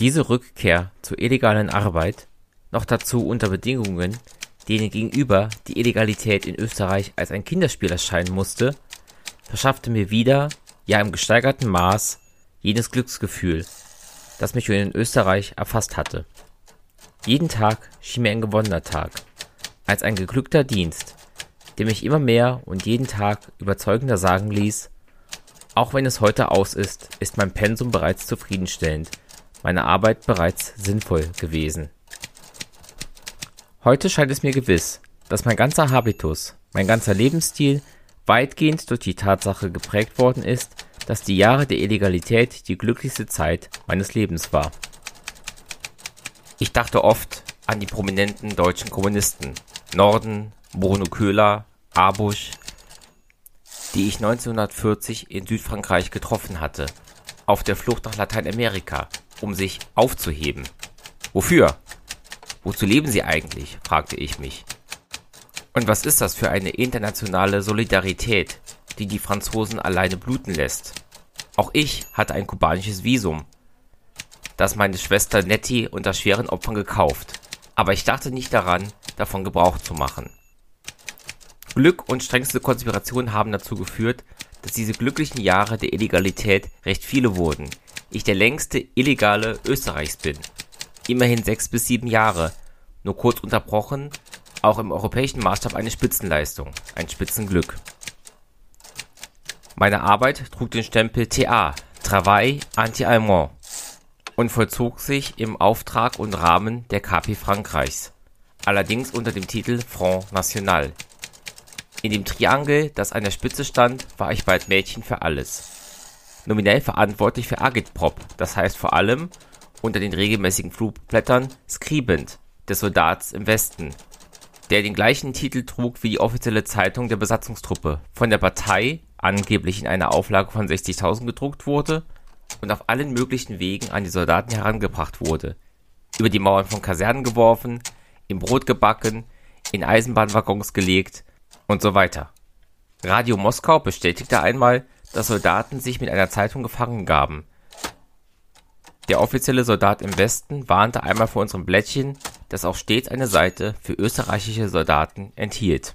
Diese Rückkehr zur illegalen Arbeit, noch dazu unter Bedingungen, denen gegenüber die Illegalität in Österreich als ein Kinderspiel erscheinen musste, verschaffte mir wieder, ja im gesteigerten Maß, jenes Glücksgefühl, das mich schon in Österreich erfasst hatte. Jeden Tag schien mir ein gewonnener Tag, als ein geglückter Dienst, der mich immer mehr und jeden Tag überzeugender sagen ließ, auch wenn es heute aus ist, ist mein Pensum bereits zufriedenstellend, meine Arbeit bereits sinnvoll gewesen. Heute scheint es mir gewiss, dass mein ganzer Habitus, mein ganzer Lebensstil weitgehend durch die Tatsache geprägt worden ist, dass die Jahre der Illegalität die glücklichste Zeit meines Lebens war. Ich dachte oft an die prominenten deutschen Kommunisten, Norden, Bruno Köhler, Abusch, die ich 1940 in Südfrankreich getroffen hatte, auf der Flucht nach Lateinamerika, um sich aufzuheben. Wofür? Wozu leben sie eigentlich? fragte ich mich. Und was ist das für eine internationale Solidarität, die die Franzosen alleine bluten lässt? Auch ich hatte ein kubanisches Visum, das meine Schwester Nettie unter schweren Opfern gekauft, aber ich dachte nicht daran, davon Gebrauch zu machen. Glück und strengste Konspiration haben dazu geführt, dass diese glücklichen Jahre der Illegalität recht viele wurden. Ich der längste Illegale Österreichs bin. Immerhin sechs bis sieben Jahre, nur kurz unterbrochen, auch im europäischen Maßstab eine Spitzenleistung, ein Spitzenglück. Meine Arbeit trug den Stempel TA, Travail Anti-Allemand, und vollzog sich im Auftrag und Rahmen der KP Frankreichs, allerdings unter dem Titel Front National, in dem Triangel, das an der Spitze stand, war ich bald Mädchen für alles. Nominell verantwortlich für Agitprop, das heißt vor allem unter den regelmäßigen Flugblättern Skribent des Soldats im Westen, der den gleichen Titel trug wie die offizielle Zeitung der Besatzungstruppe, von der Partei angeblich in einer Auflage von 60.000 gedruckt wurde und auf allen möglichen Wegen an die Soldaten herangebracht wurde, über die Mauern von Kasernen geworfen, im Brot gebacken, in Eisenbahnwaggons gelegt und so weiter. Radio Moskau bestätigte einmal, dass Soldaten sich mit einer Zeitung gefangen gaben. Der offizielle Soldat im Westen warnte einmal vor unserem Blättchen, das auch stets eine Seite für österreichische Soldaten enthielt.